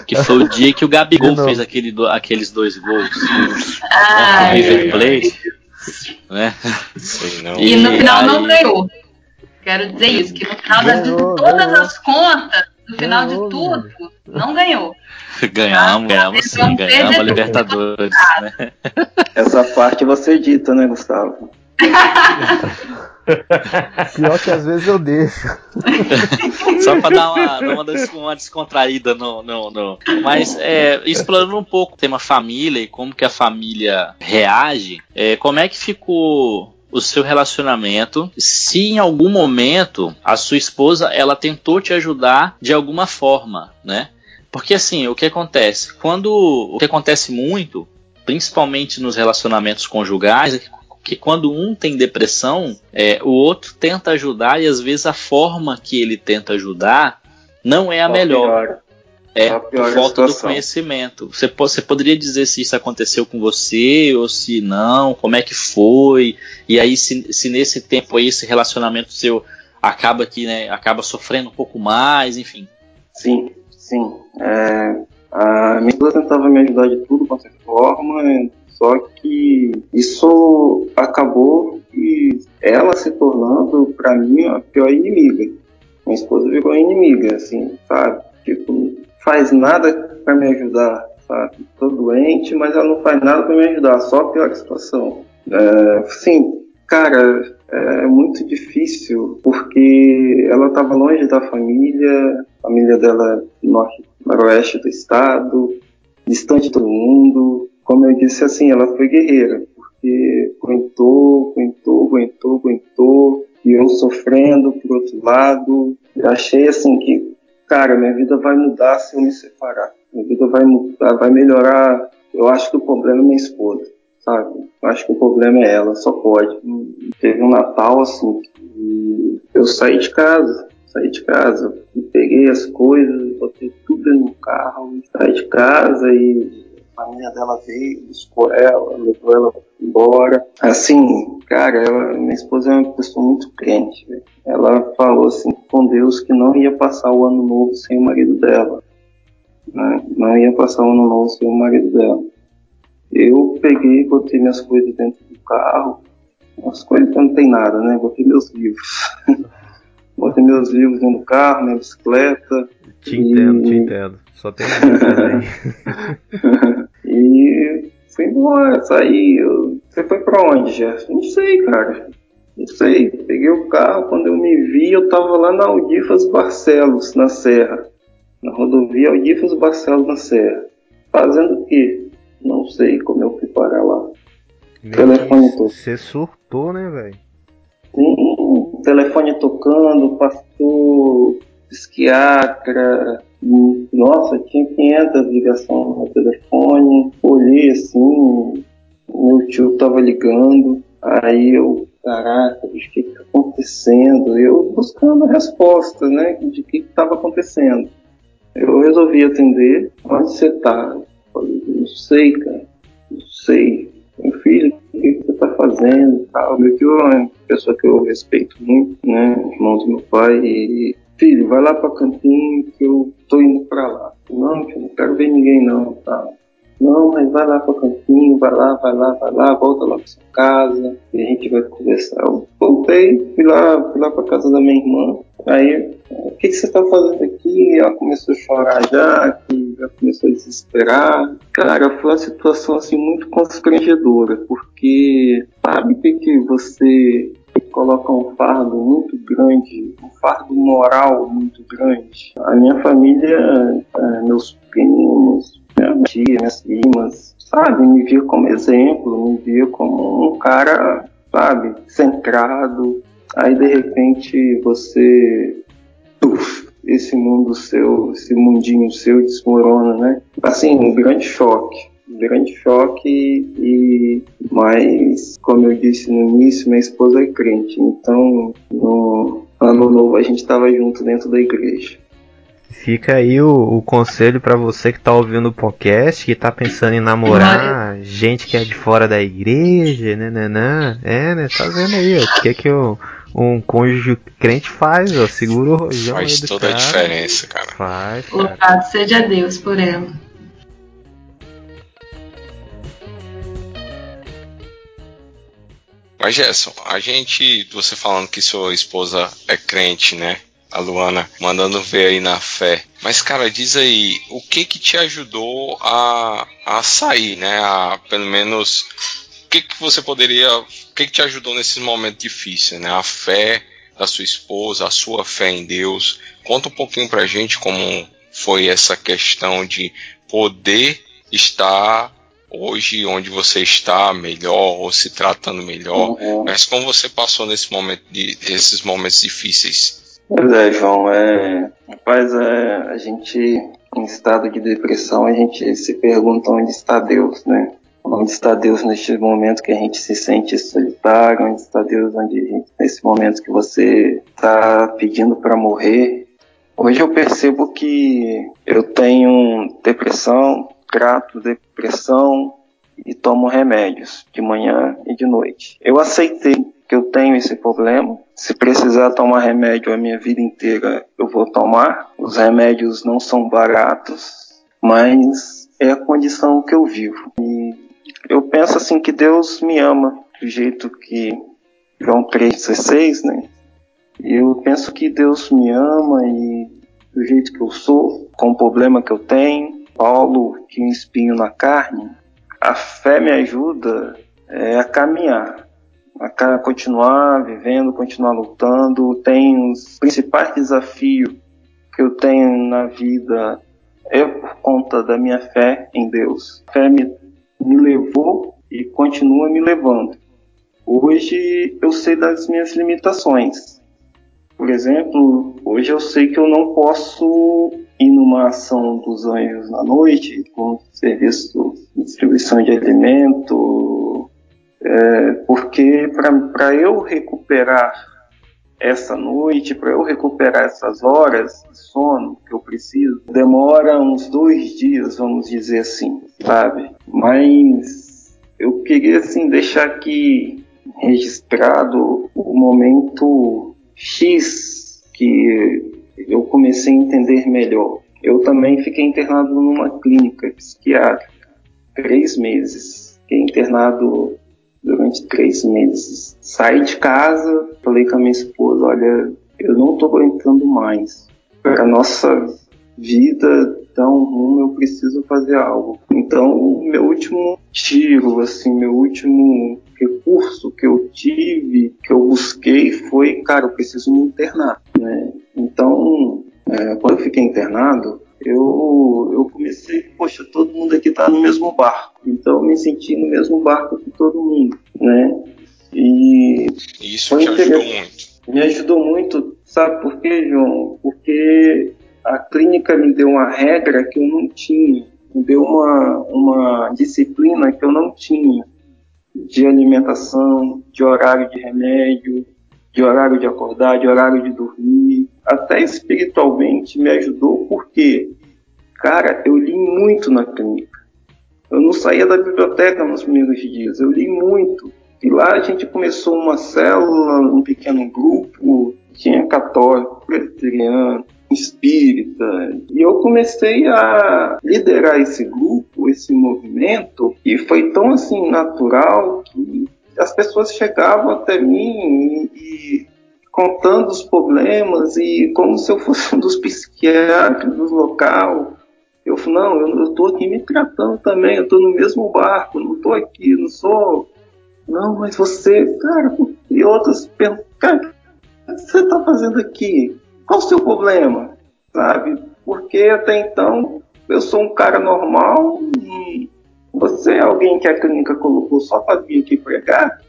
que foi o dia que o Gabigol fez aquele, aqueles dois gols.
Ah,
né, River Plate. Né?
E no final aí... não ganhou. Quero dizer isso, que no final das, de todas as contas, no final de tudo, não ganhou.
Ganhamos, ganhamos sim, ganhamos a Libertadores. Né?
Essa parte você edita, né, Gustavo?
Pior que às vezes eu deixo.
Só para dar uma, uma, descontraída no. no, no. Mas é, explorando um pouco o tema família e como que a família reage, é, como é que ficou o seu relacionamento, se em algum momento a sua esposa ela tentou te ajudar de alguma forma, né? Porque assim, o que acontece? Quando o que acontece muito, principalmente nos relacionamentos conjugais, é que, que quando um tem depressão, é, o outro tenta ajudar e às vezes a forma que ele tenta ajudar não é a melhor. É, por falta do conhecimento. Você, você poderia dizer se isso aconteceu com você ou se não, como é que foi, e aí se, se nesse tempo aí esse relacionamento seu acaba que, né, acaba sofrendo um pouco mais, enfim.
Sim, sim. É, a minha esposa tentava me ajudar de tudo quanto é forma, só que isso acabou e ela se tornando, para mim, a pior inimiga. Minha esposa virou inimiga, assim, sabe? Tipo, faz nada para me ajudar, sabe? Tô doente, mas ela não faz nada para me ajudar, só pior a situação. É, sim, cara, é muito difícil porque ela estava longe da família, a família dela no norte, noroeste do estado, distante todo mundo. Como eu disse, assim, ela foi guerreira, porque aguentou, aguentou, aguentou, aguentou, e eu sofrendo por outro lado. Achei assim que, cara, minha vida vai mudar se eu me separar. Minha vida vai mudar, vai melhorar. Eu acho que o problema é minha esposa sabe? Acho que o problema é ela, só pode. Teve um Natal assim, que eu saí de casa, saí de casa, peguei as coisas, botei tudo no carro, saí de casa e a família dela veio, buscou ela, levou ela embora. Assim, cara, ela, minha esposa é uma pessoa muito crente. Ela falou assim com Deus que não ia passar o ano novo sem o marido dela. Né? Não ia passar o ano novo sem o marido dela. Eu peguei, botei minhas coisas dentro do carro, as coisas não tem nada, né? Botei meus livros. botei meus livros dentro do carro, minha bicicleta.
Te e... entendo, te entendo. Só tem também.
e fui embora, saí. Eu... Você foi pra onde, Jeff? Não sei, cara. Não sei. Peguei o carro, quando eu me vi, eu tava lá na Audifas Barcelos, na Serra. Na rodovia Audifas Barcelos, na Serra. Fazendo o quê? Não sei como eu fui parar lá.
Telefone tocando. Você surtou, né, velho?
Sim, telefone tocando, pastor, psiquiatra. Nossa, tinha 500 ligações no telefone. Olhei assim, meu tio tava ligando. Aí eu, caraca, o que que tá acontecendo? Eu buscando a resposta, né, de que que tava acontecendo. Eu resolvi atender. Onde você tá? Falei, não sei, cara. Não sei. Meu filho, o que está tá fazendo tal. Meu tio é uma pessoa que eu respeito muito, né? Irmão do meu pai. E, filho, vai lá pra Campinho que eu tô indo pra lá. Não, tio, não quero ver ninguém não, tá? Não, mas vai lá para o campinho, vai lá, vai lá, vai lá, volta lá para sua casa e a gente vai conversar. Eu voltei, fui lá, fui lá para casa da minha irmã. Aí, o que, que você está fazendo aqui? Ela começou a chorar já, que já começou a desesperar. Cara, foi uma situação assim muito constrangedora, porque sabe que, que você coloca um fardo muito grande, um fardo moral muito grande. A minha família, é, meus primos, minha tia, minhas primas, sabe, me via como exemplo, me via como um cara, sabe, centrado. Aí de repente você, uf, esse mundo seu, esse mundinho seu desmorona, né? Assim, um grande choque grande choque e mas como eu disse no início minha esposa é crente então no ano novo a gente estava junto dentro da igreja
Fica aí o, o conselho para você que tá ouvindo o podcast, que tá pensando em namorar, gente que é de fora da igreja, né, né, né. É, né, tá vendo aí, ó, o que que o, um cônjuge crente faz, ó, segura o rojão
Faz toda
cara.
a diferença, cara.
Faz.
Louvado seja Deus por ela.
Mas Gerson, a gente, você falando que sua esposa é crente, né? A Luana mandando ver aí na fé. Mas, cara, diz aí, o que que te ajudou a, a sair, né? A, pelo menos, o que que você poderia, o que que te ajudou nesses momentos difíceis, né? A fé da sua esposa, a sua fé em Deus. Conta um pouquinho pra gente como foi essa questão de poder estar hoje onde você está melhor ou se tratando melhor,
Uhum.
mas como você passou nesse momento de, esses momentos difíceis.
Pois é, João, é, rapaz, é, a gente, em estado de depressão, a gente se pergunta onde está Deus, né? Onde está Deus neste momento que a gente se sente solitário? Onde está Deus onde, nesse momento que você está pedindo para morrer? Hoje eu percebo que eu tenho depressão, trato depressão e tomo remédios de manhã e de noite. Eu aceitei que eu tenho esse problema. Se precisar tomar remédio a minha vida inteira, eu vou tomar. Os remédios não são baratos, mas é a condição que eu vivo. E eu penso assim que Deus me ama do jeito que João 3,16, né? Eu penso que Deus me ama e do jeito que eu sou, com o problema que eu tenho. Paulo tinha um espinho na carne. A fé me ajuda é, a caminhar, a continuar vivendo, continuar lutando. Tem os principais desafios que eu tenho na vida é por conta da minha fé em Deus. A fé me, me levou e continua me levando. Hoje eu sei das minhas limitações. Por exemplo, hoje eu sei que eu não posso ir numa ação dos anjos na noite, com serviço de distribuição de alimento, é, porque para eu recuperar essa noite, para eu recuperar essas horas de sono que eu preciso, demora uns dois dias, vamos dizer assim, sabe? Mas eu queria assim deixar aqui registrado o momento X que eu comecei a entender melhor. Eu também fiquei internado numa clínica psiquiátrica, três meses. Fiquei internado durante três meses. Saí de casa, falei com a minha esposa, olha, eu não estou aguentando mais. Para nossa vida dar um rumo, eu preciso fazer algo. Então, o meu último tiro, assim, meu último recurso que eu tive, que eu busquei, foi, cara, eu preciso me internar, né? Então, é, quando eu fiquei internado, eu, eu comecei, poxa, todo mundo aqui tá no mesmo barco. Então, eu me senti no mesmo barco que todo mundo, né? E
isso te ajudou muito.
me ajudou muito, sabe por quê, João? Porque a clínica me deu uma regra que eu não tinha, me deu uma, uma disciplina que eu não tinha de alimentação, de horário de remédio, de horário de acordar, de horário de dormir. Até espiritualmente me ajudou porque, cara, eu li muito na clínica. Eu não saía da biblioteca nos primeiros dias, eu li muito. E lá a gente começou uma célula, um pequeno grupo, tinha católico, presbiteriano, espírita. E eu comecei a liderar esse grupo, esse movimento, e foi tão assim natural que as pessoas chegavam até mim e, contando os problemas e como se eu fosse um dos psiquiatras do local. Eu falei, não, eu, estou aqui me tratando também, eu estou no mesmo barco, não estou aqui, não sou. Não, mas você, cara, e outros pensam, cara, o que você está fazendo aqui? Qual o seu problema? Sabe? Porque até então eu sou um cara normal e você é alguém que a clínica colocou só para vir aqui pregar?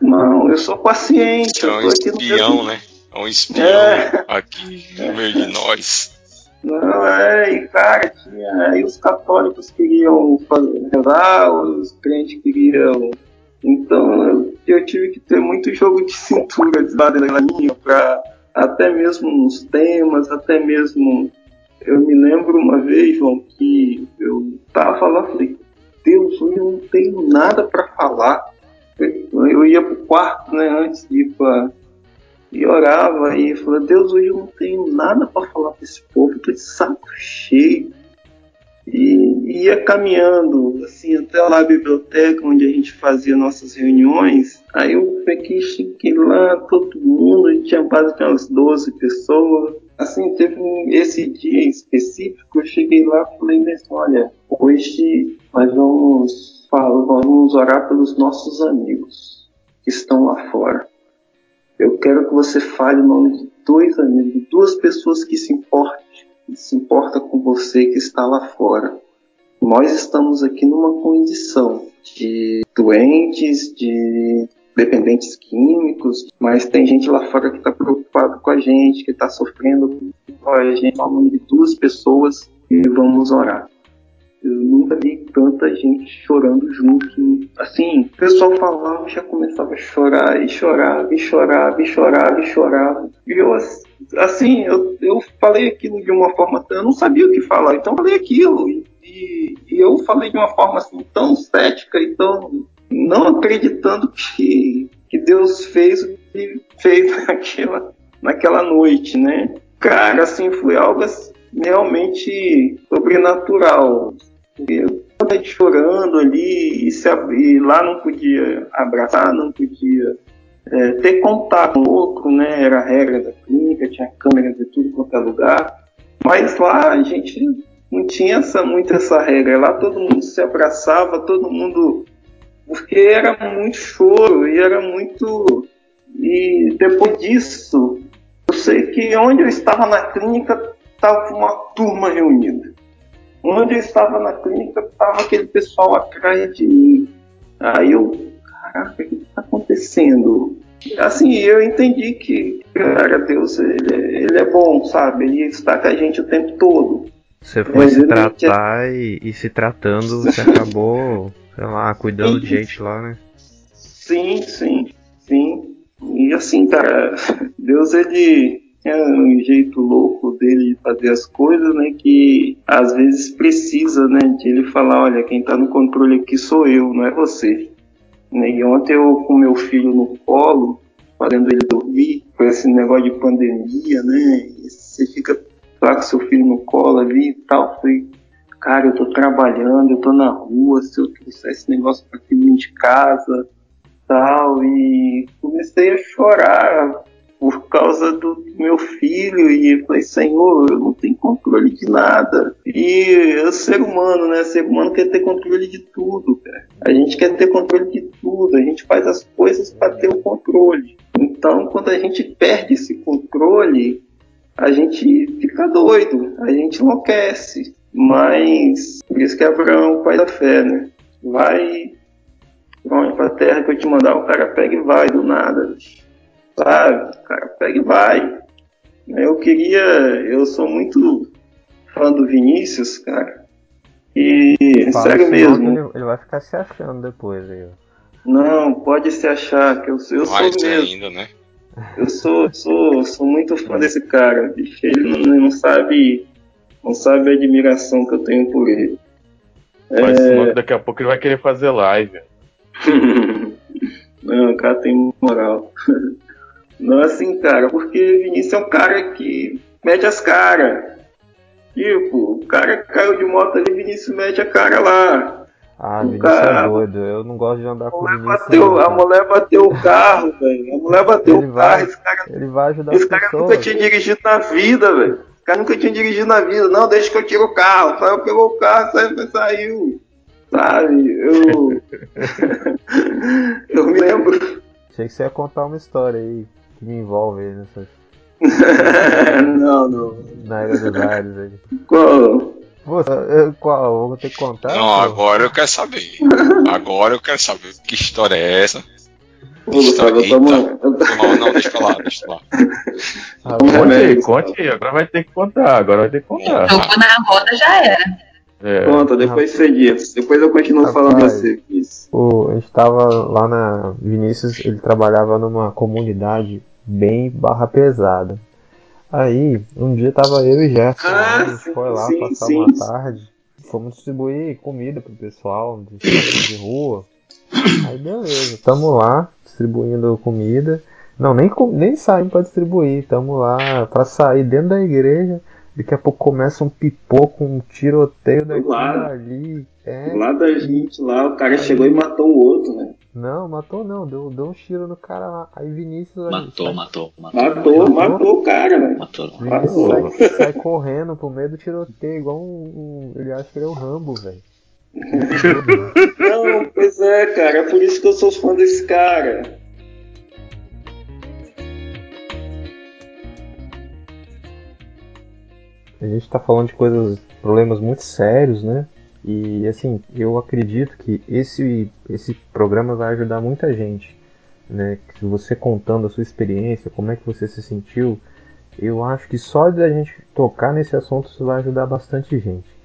Não, eu sou paciente.
Você é um espião, né? É um espião é. aqui no meio de nós.
Não, é, e cara, tinha, aí os católicos queriam fazer, rezar, os crentes queriam. Então eu, eu, tive que ter muito jogo de cintura de lado da linha para até mesmo nos temas, até mesmo. Eu me lembro uma vez, João, que eu tava falando, falei, Deus, hoje eu não tenho nada para falar eu ia pro quarto, né, antes de ir pra. E orava e falava, Deus, hoje eu não tenho nada para falar para esse povo, tô de saco cheio. E ia caminhando, assim, até lá a biblioteca onde a gente fazia nossas reuniões. Aí eu peguei, cheguei lá, todo mundo, a gente tinha quase umas 12 pessoas. Assim, teve esse dia específico, eu cheguei lá e falei, mas olha, hoje nós vamos vamos orar pelos nossos amigos que estão lá fora. Eu quero que você fale o nome de dois amigos, duas pessoas que se importam, se importa com você que está lá fora. Nós estamos aqui numa condição de doentes, de dependentes químicos, mas tem gente lá fora que está preocupado com a gente, que está sofrendo com a gente, nome de duas pessoas e vamos orar. Eu nunca vi tanta gente chorando junto. Assim, o pessoal falava, já começava a chorar, e chorava, e chorava, e chorava, e chorava. E eu, assim, eu, eu falei aquilo de uma forma, eu não sabia o que falar, então falei aquilo. E, e eu falei de uma forma assim, tão cética e tão. não acreditando que, que Deus fez o que fez naquela, naquela noite, né? Cara, assim, foi algo assim, realmente sobrenatural. Eu estava chorando ali e, se, e, lá não podia abraçar, não podia é, ter contato com o outro, né? Era a regra da clínica, tinha câmeras de tudo quanto é lugar. Mas lá a gente não tinha essa, muito essa regra. Lá todo mundo se abraçava, todo mundo. Porque era muito choro e era muito. E depois disso, eu sei que onde eu estava na clínica estava uma turma reunida. Onde eu estava na clínica, estava aquele pessoal atrás de mim. Aí eu, caraca, o que está acontecendo? Assim, eu entendi que, cara, Deus, ele, ele, é bom, sabe? Ele está com a gente o tempo todo.
Você foi Mas se tratar e, e, se tratando, você acabou, sei lá, cuidando de gente lá, né?
Sim, sim, sim. E assim, cara, Deus, ele, é um jeito louco dele de fazer as coisas, né? Que às vezes precisa, né? De ele falar, olha, quem tá no controle aqui sou eu, não é você. Né, e ontem eu com meu filho no colo, fazendo ele dormir, com esse negócio de pandemia, né? Você fica lá com seu filho no colo ali e tal, foi, cara, eu tô trabalhando, eu tô na rua, se eu trouxer esse negócio pra aqui de casa, tal, e comecei a chorar, por causa do meu filho e falei, Senhor, eu não tenho controle de nada. E o ser humano, né? Ser humano quer ter controle de tudo, cara. A gente quer ter controle de tudo, a gente faz as coisas para ter o controle. Então, quando a gente perde esse controle, a gente fica doido, a gente enlouquece. Mas, por isso que Abraão é o pai da fé, né? Vai, vai pra terra que eu te mandar, o cara pega e vai do nada sabe? O cara pega e vai. Eu queria. Eu sou muito fã do Vinícius, cara. E Fala sério mesmo.
Ele, ele, vai ficar se achando depois aí.
Não, pode se achar, que eu, eu sou mesmo.
ainda, né?
Eu sou, sou, sou muito fã desse cara, bicho. Ele não, não sabe. Não sabe a admiração que eu tenho por ele.
Mas é... daqui a pouco ele vai querer fazer live.
Não, o cara tem moral. Não assim, cara, porque Vinícius é um cara que mete as caras. Tipo, o cara caiu de moto ali, Vinícius mete a cara lá.
Ah,
O
Vinícius
cara-
é doido. Eu não gosto de andar com
mulher
Vinícius.
bateu, a mulher bateu o carro, velho. A mulher bateu
Ele
o
vai-
carro. Esse cara,
Ele vai ajudar
esse cara
pessoas.
nunca tinha dirigido na vida, velho. Esse cara nunca tinha dirigido na vida. Não, deixa que eu tiro o carro. Saiu, pegou o carro, saiu, saiu. Sabe? Eu. eu me lembro.
Achei que você ia contar uma história aí que me envolve aí nessa,
não, não.
na Ilha dos Ares aí.
Qual?
Pô, eu, qual? Eu vou ter que contar?
Não,
pô?
agora eu quero saber. Agora eu quero saber que história é essa.
Ô, Gustavo, eu tomo. eu tô-
Não, não, deixa pra lá, deixa pra lá.
Ah,
Conte aí, conte aí. Agora vai ter que contar. Agora vai ter que contar.
Jogou na roda, já era.
É.
Conta, depois você diz. Depois eu continuo falando
Rapaz.
você. Isso.
O, a gente tava lá na Vinícius, ele trabalhava numa comunidade bem barra pesada. Aí, um dia tava eu e Gerson,
Ah,
lá, a gente
sim,
foi lá
sim,
passar
sim.
uma tarde, fomos distribuir comida pro pessoal de, de rua. Aí beleza, tamo lá distribuindo comida. Não, nem, nem saímos pra distribuir, tamo lá pra sair dentro da igreja. Daqui a pouco começa um pipoco, um tiroteio daqui
lado.
dali. É,
Lá da gente, lá, o cara chegou e matou o outro, né?
não, matou não, deu, deu um tiro no cara lá. Aí Vinícius. aí
Matou, matou, matou.
Matou, matou o cara, velho.
Matou.
Vinícius
matou.
sai, sai correndo pro meio do tiroteio, igual um. um- ele acha que ele é o Rambo, velho.
Não, pois é, cara. É por isso que eu sou fã desse cara.
A gente tá falando de coisas, problemas muito sérios, né? E assim, eu acredito que esse, esse programa vai ajudar muita gente, né? Você contando a sua experiência, como é que você se sentiu, eu acho que só de a gente tocar nesse assunto isso vai ajudar bastante gente.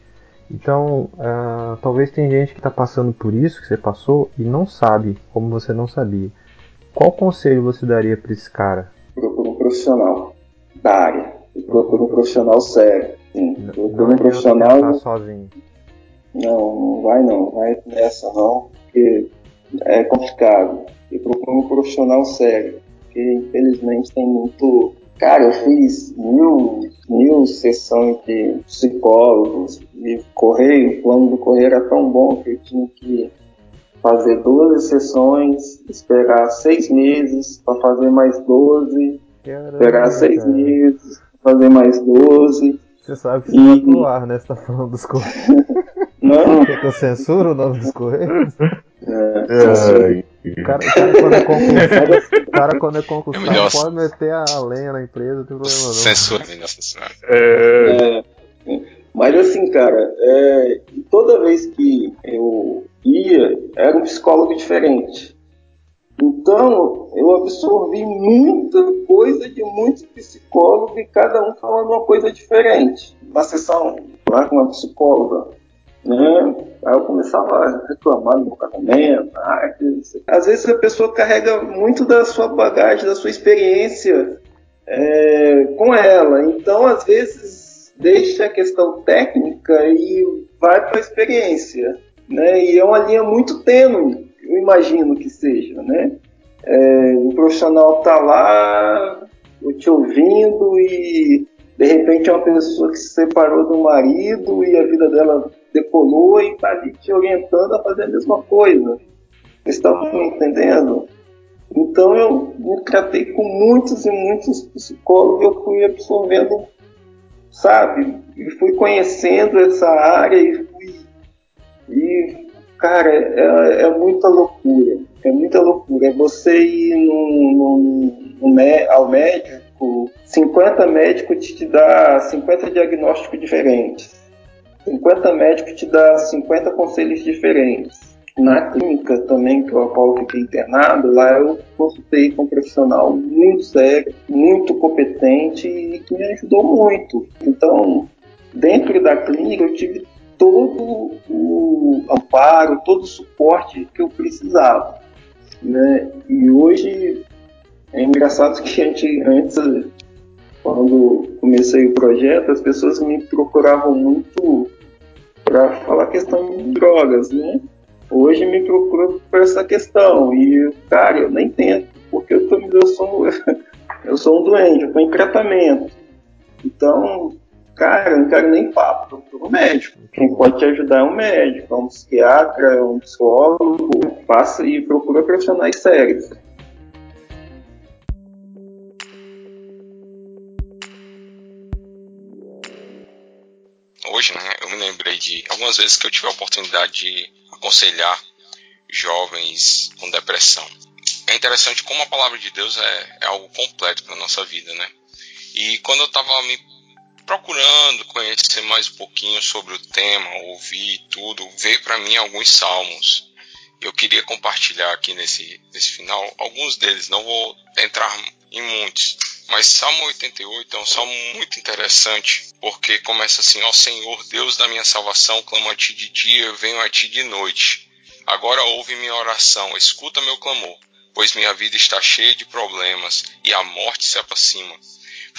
Então, ah, talvez tem gente que está passando por isso que você passou e não sabe, como você não sabia. Qual conselho você daria para esse cara?
Procura um profissional da área. Procura um profissional sério. Sim.
Não
Procura um
adianta
profissional.
pensar sozinho.
Não, não vai não. Vai nessa não, porque é complicado. E procura um profissional sério. Porque infelizmente tem muito. Cara, eu fiz mil, mil sessões de psicólogos e correio, o plano do correio era tão bom que eu tinha que fazer 12 sessões, esperar seis meses para fazer mais 12,
Caramba,
esperar seis
cara.
meses, fazer mais 12.
Você sabe que você
E-
vai pro ar, né? Você tá falando dos correios.
Não,
que eu censuro o nome dos correios?
Ai,
O cara, o cara quando é concursado, o cara, quando é
É
concursado
melhor-
pode meter a lenha na empresa, não tem problema não.
Censura, melhor censura.
é,
É, mas assim, cara, é, toda vez que eu ia, era um psicólogo diferente. Então, eu absorvi muita coisa de muitos psicólogos e cada um falando uma coisa diferente. Uma sessão lá com uma psicóloga, né? Aí eu começava a reclamar do meu casamento. ah. Às vezes a pessoa carrega muito da sua bagagem, da sua experiência é, com ela. Então, às vezes, deixa a questão técnica e vai para a experiência. Né? E é uma linha muito tênue, eu imagino que seja. Né? É, o profissional está lá te ouvindo e de repente é uma pessoa que se separou do marido e a vida dela decolou e está ali te orientando a fazer a mesma coisa. Vocês estão me entendendo? Então eu me tratei com muitos e muitos psicólogos, eu fui absorvendo, sabe? E fui conhecendo essa área e fui. E, cara, é, é muita loucura. É muita loucura. É você ir mé- ao médico, 50 médicos te, dá 50 diagnósticos diferentes. 50 médicos te dá 50 conselhos diferentes. Na clínica também, que eu eu fiquei internado, lá eu consultei com um profissional muito sério, muito competente e que me ajudou muito. Então, dentro da clínica, eu tive todo o amparo, todo o suporte que eu precisava. Né? E hoje é engraçado que a gente, antes, quando comecei o projeto, as pessoas me procuravam muito para falar questão de drogas, né? hoje me procura por essa questão. E, cara, eu nem tento, porque eu, tô, eu, sou, eu sou um doente, eu tô em tratamento. Então, cara, eu não quero nem papo, eu procuro um médico. Quem pode te ajudar é um médico, é um psiquiatra, é um psicólogo, passa e procura profissionais sérios.
Hoje, né, eu me lembrei de algumas vezes que eu tive a oportunidade de aconselhar jovens com depressão. É interessante como a palavra de Deus é, é algo completo para nossa vida, né? E quando eu estava me procurando conhecer mais um pouquinho sobre o tema, ouvir tudo, veio para mim alguns salmos. Eu queria compartilhar aqui nesse, nesse final alguns deles, não vou entrar em muitos, mas Salmo 88 é um salmo muito interessante, porque começa assim: Ó Senhor, Deus da minha salvação, clamo a ti de dia, venho a ti de noite. Agora ouve minha oração, escuta meu clamor, pois minha vida está cheia de problemas e a morte se aproxima.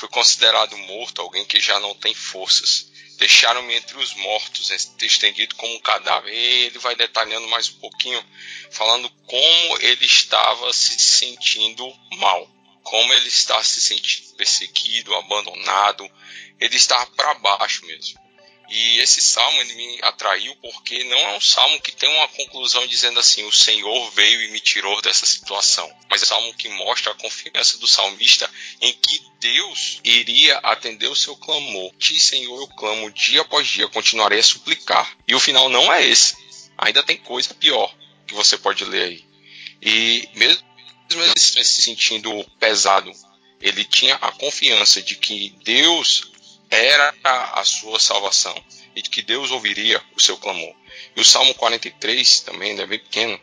Fui considerado morto, alguém que já não tem forças. Deixaram-me entre os mortos, estendido como um cadáver. E ele vai detalhando mais um pouquinho, falando como ele estava se sentindo mal, como ele está se sentindo perseguido, abandonado. Ele estava para baixo mesmo. E esse salmo ele me atraiu porque não é um salmo que tem uma conclusão dizendo assim: o Senhor veio e me tirou dessa situação. Mas é um salmo que mostra a confiança do salmista em que Deus iria atender o seu clamor. Ti, Senhor, eu clamo dia após dia, continuarei a suplicar. E o final não é esse. Ainda tem coisa pior que você pode ler aí. E mesmo ele se sentindo pesado, ele tinha a confiança de que Deus era a sua salvação e que Deus ouviria o seu clamor. E o Salmo 43 também é bem pequeno,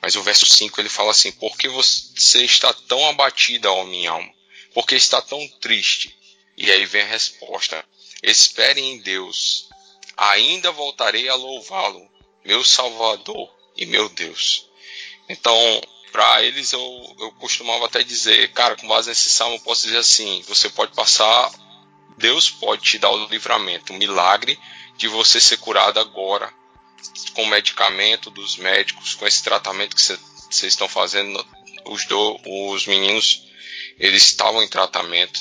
mas o verso 5 ele fala assim: Por que você está tão abatida, ó minha alma? Por que está tão triste? E aí vem a resposta: Espere em Deus, ainda voltarei a louvá-lo, meu Salvador e meu Deus. Então, para eles eu, eu costumava até dizer, cara, com base nesse salmo eu posso dizer assim: você pode passar Deus pode te dar o livramento, o milagre de você ser curado agora, com medicamento dos médicos, com esse tratamento que vocês estão fazendo. Os, do, os meninos eles estavam em tratamento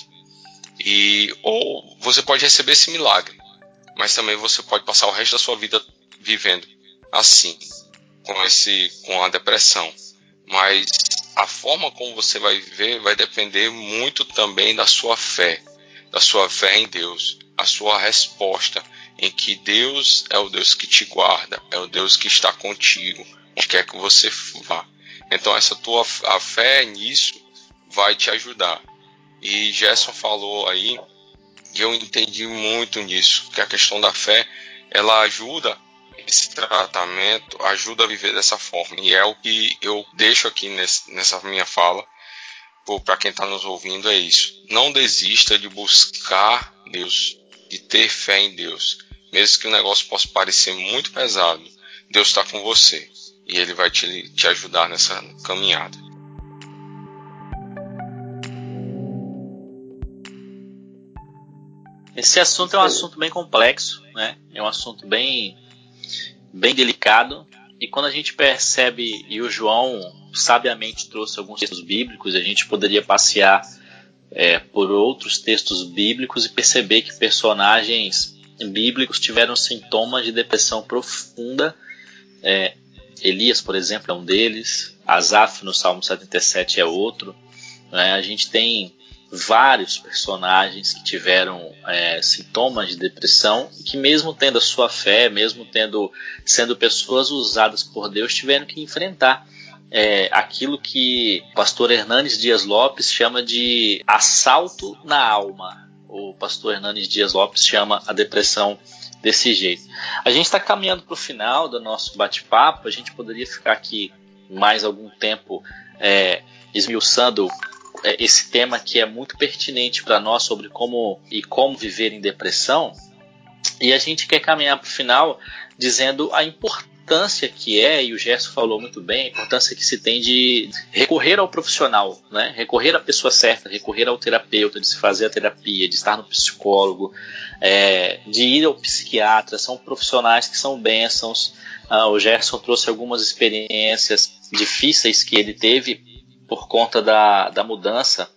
e ou você pode receber esse milagre, mas também você pode passar o resto da sua vida vivendo assim, com esse com a depressão. Mas a forma como você vai viver vai depender muito também da sua fé da sua fé em Deus, a sua resposta em que Deus é o Deus que te guarda, é o Deus que está contigo, onde quer que você vá. Então essa tua a fé nisso vai te ajudar. E Gerson falou aí, e eu entendi muito nisso, que a questão da fé, ela ajuda esse tratamento, ajuda a viver dessa forma. E é o que eu deixo aqui nesse, nessa minha fala, para quem está nos ouvindo é isso. Não desista de buscar Deus, de ter fé em Deus. Mesmo que o negócio possa parecer muito pesado, Deus está com você e Ele vai te, te ajudar nessa caminhada.
Esse assunto é um assunto bem complexo, né? É um assunto bem, bem delicado. E quando a gente percebe, e o João sabiamente trouxe alguns textos bíblicos, a gente poderia passear é, por outros textos bíblicos e perceber que personagens bíblicos tiveram sintomas de depressão profunda. É, Elias, por exemplo, é um deles, Asaf no Salmo 77 é outro. Né? A gente tem vários personagens que tiveram é, sintomas de depressão e que mesmo tendo a sua fé, mesmo tendo sendo pessoas usadas por Deus, tiveram que enfrentar é, aquilo que o pastor Hernanes Dias Lopes chama de assalto na alma. O pastor Hernanes Dias Lopes chama a depressão desse jeito. A gente está caminhando para o final do nosso bate-papo. A gente poderia ficar aqui mais algum tempo é, esmiuçando esse tema que é muito pertinente para nós sobre como e como viver em depressão. E a gente quer caminhar para o final dizendo a importância importância que é, e o Gerson falou muito bem, a importância que se tem de recorrer ao profissional, né? recorrer à pessoa certa, recorrer ao terapeuta, de se fazer a terapia, de estar no psicólogo, é, de ir ao psiquiatra, são profissionais que são bênçãos. Ah, o Gerson trouxe algumas experiências difíceis que ele teve por conta da, da mudança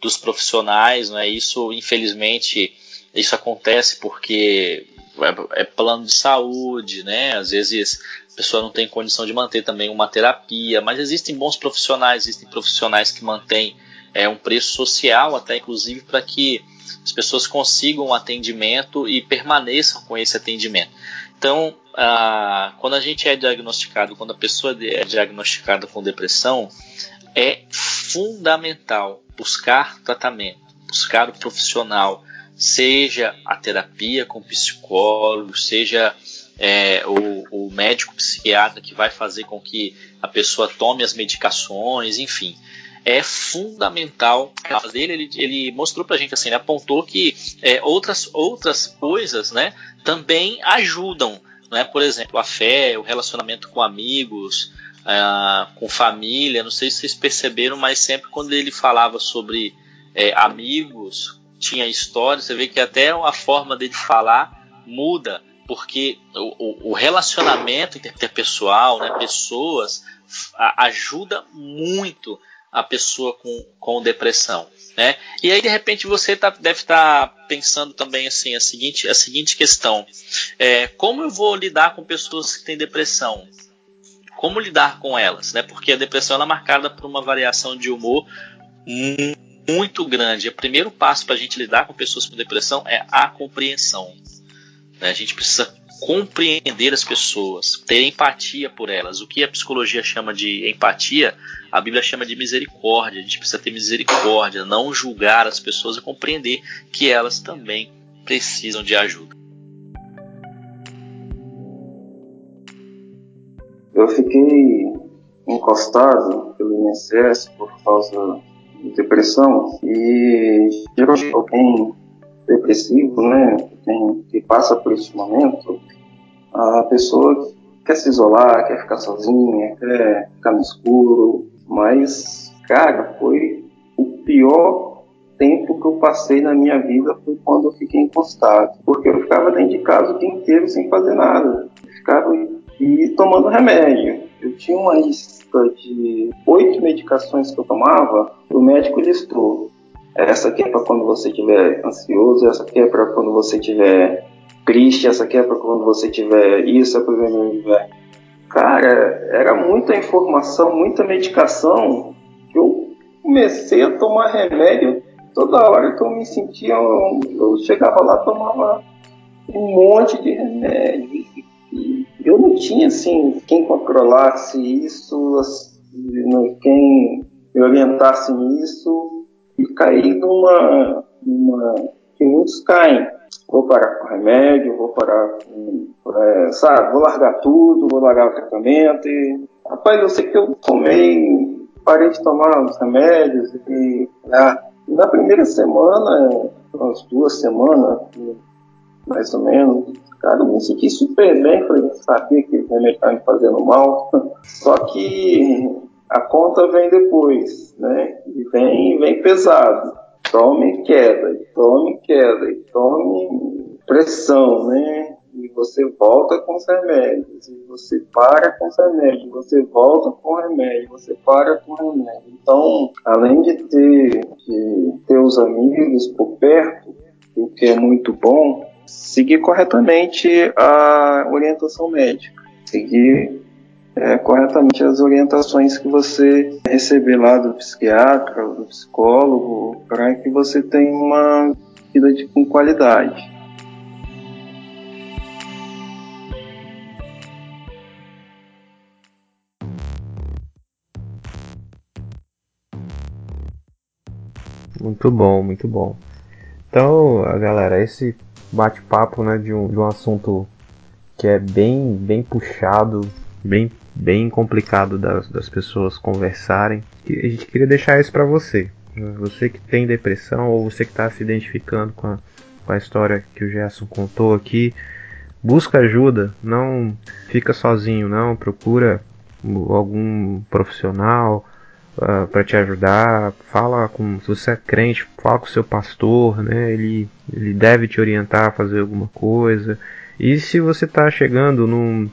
dos profissionais, né? Isso, infelizmente, isso acontece porque é, é plano de saúde, né? Às vezes a pessoa não tem condição de manter também uma terapia, mas existem bons profissionais, existem profissionais que mantêm é, um preço social, até inclusive para que as pessoas consigam um atendimento e permaneçam com esse atendimento. Então, ah, quando a gente é diagnosticado, quando a pessoa é diagnosticada com depressão, é fundamental buscar tratamento, buscar o profissional, seja a terapia com psicólogo, seja é, o, o, médico psiquiatra que vai fazer com que a pessoa tome as medicações, enfim. É fundamental. Ele, ele mostrou pra gente assim, ele apontou que é, outras, outras coisas né, também ajudam. Né? Por exemplo, a fé, o relacionamento com amigos, uh, com família. Não sei se vocês perceberam, mas sempre quando ele falava sobre é, amigos, tinha história, você vê que até a forma dele falar muda, porque o, o relacionamento interpessoal, né, pessoas, a, ajuda muito a pessoa com, com depressão. Né? E aí, de repente, você tá, deve estar tá pensando também assim, a seguinte, a seguinte questão: é, como eu vou lidar com pessoas que têm depressão? Como lidar com elas? Né? Porque a depressão é marcada por uma variação de humor muito grande. O primeiro passo para a gente lidar com pessoas com depressão é a compreensão. Né? A gente precisa compreender as pessoas, ter empatia por elas. O que a psicologia chama de empatia, a Bíblia chama de misericórdia. A gente precisa ter misericórdia, não julgar as pessoas e compreender que elas também precisam de ajuda.
Fiquei encostado pelo INSS por causa depressão. E geralmente alguém depressivo, né, quem que passa por esse momento, a pessoa quer se isolar, quer ficar sozinha, quer ficar no escuro, mas, cara, foi o pior tempo que eu passei na minha vida foi quando eu fiquei encostado, porque eu ficava dentro de casa o dia inteiro sem fazer nada, ficava e tomando remédio. Eu tinha uma de oito medicações que eu tomava, o médico listou. Essa aqui é para quando você estiver ansioso, essa aqui é para quando você estiver triste, essa aqui é para quando você tiver isso, é para quando tiver. Cara, era muita informação, muita medicação que eu comecei a tomar remédio toda hora que eu me sentia. Eu chegava lá, tomava um monte de remédio eu não tinha assim quem controlasse isso, assim, quem me orientasse nisso e caí numa, numa que muitos caem. Vou parar com remédio, vou parar com, é, sabe, vou largar tudo, vou largar o tratamento e, rapaz, eu sei que eu tomei, parei de tomar os remédios e, ah, na primeira semana, umas duas semanas, mais ou menos, Cara, eu me senti super bem, falei, sabia que o remédio estava me fazendo mal. Só que a conta vem depois, né? E vem, vem pesado. Tome queda, tome queda, tome pressão, né? E você volta com os remédios, e você para com os remédios, você volta com o remédio, você para com o remédio. Então, além de ter, de ter os amigos por perto, o que é muito bom, seguir corretamente a orientação médica, seguir é, corretamente as orientações que você receber lá do psiquiatra, do psicólogo, para que você tenha uma vida de, com qualidade.
Muito bom, muito bom. Então, galera, esse bate-papo né, de, um, de um assunto que é bem, bem puxado, bem, bem complicado das, das pessoas conversarem. E a gente queria deixar isso para você. Você que tem depressão ou você que está se identificando com a, com a história que o Gerson contou aqui, busca ajuda, não fica sozinho, não. Procura algum profissional ah, para te ajudar. Fala com, se você é crente, fala com o seu pastor, né? Ele, ele deve te orientar a fazer alguma coisa. E se você está chegando num,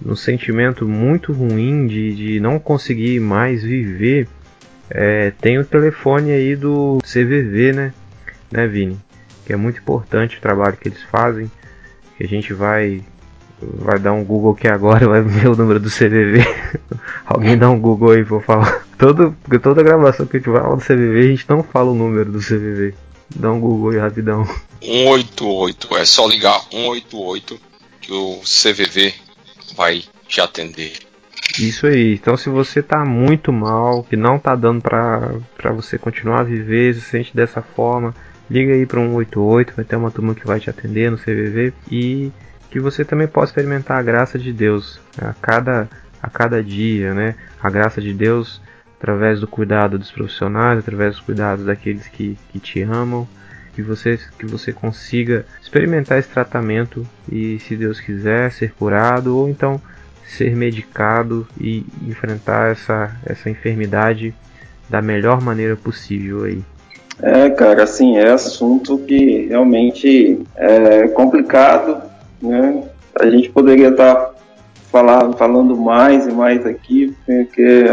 num sentimento muito ruim de, de não conseguir mais viver, é, tem o telefone aí do CVV, né? Né, Vini? Que é muito importante o trabalho que eles fazem. Que a gente vai vai dar um Google aqui agora, vai ver o número do CVV. Alguém dá um Google aí pra falar. Todo, toda gravação que a gente vai falar do CVV, a gente não fala o número do CVV. Dá um Google aí rapidão.
188, é só ligar 188 que o CVV vai te atender.
Isso aí. Então, se você tá muito mal, que não tá dando pra, pra você continuar a viver, se sente dessa forma, liga aí para 188, vai ter uma turma que vai te atender no CVV e que você também possa experimentar a graça de Deus a cada, a cada dia, né? A graça de Deus através do cuidado dos profissionais, através dos cuidados daqueles que, que te amam, que você, que você consiga experimentar esse tratamento e, se Deus quiser, ser curado ou então ser medicado e enfrentar essa, essa enfermidade da melhor maneira possível aí.
É, cara, assim, é assunto que realmente é complicado, né? A gente poderia estar tá falar, falando mais e mais aqui, porque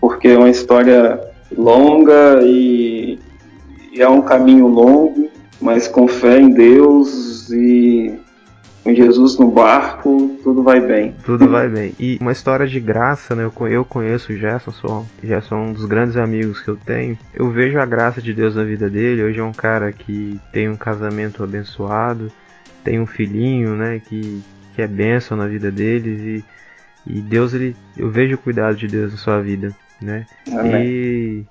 porque é uma história longa e, e é um caminho longo, mas com fé em Deus e com Jesus no barco, tudo vai bem.
Tudo vai bem. E uma história de graça, né? Eu conheço o Gerson, sou, Gerson é um dos grandes amigos que eu tenho. Eu vejo a graça de Deus na vida dele. Hoje é um cara que tem um casamento abençoado, tem um filhinho, né? Que, que é bênção na vida deles e, e Deus, ele, eu vejo o cuidado de Deus na sua vida né? Amém. E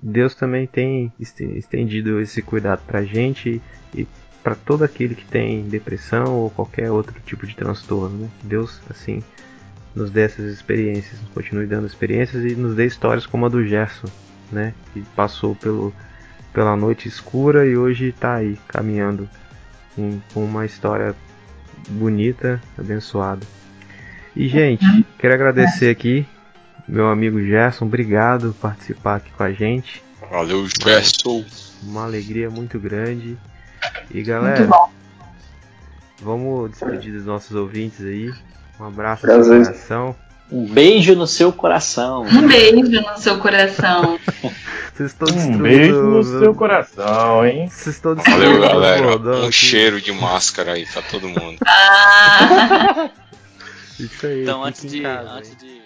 Deus também tem estendido esse cuidado pra gente e para todo aquele que tem depressão ou qualquer outro tipo de transtorno, né? Deus, assim, nos dê essas experiências, continue dando experiências e nos dê histórias como a do Gerson, né? Que passou pelo, pela noite escura e hoje está aí caminhando com, com uma história bonita, abençoada. E gente, quero agradecer aqui meu amigo Gerson, obrigado por participar aqui com a gente.
Valeu, Gerson.
Uma alegria muito grande. E galera, vamos despedir dos nossos ouvintes aí. Um abraço no coração.
Um beijo no seu coração.
Um beijo no seu coração.
Vocês estão Um beijo no seu coração, hein?
Vocês estão
Valeu, galera. Um aqui. cheiro de máscara aí pra todo mundo. Ah.
Isso aí.
Então, antes de, casa, antes de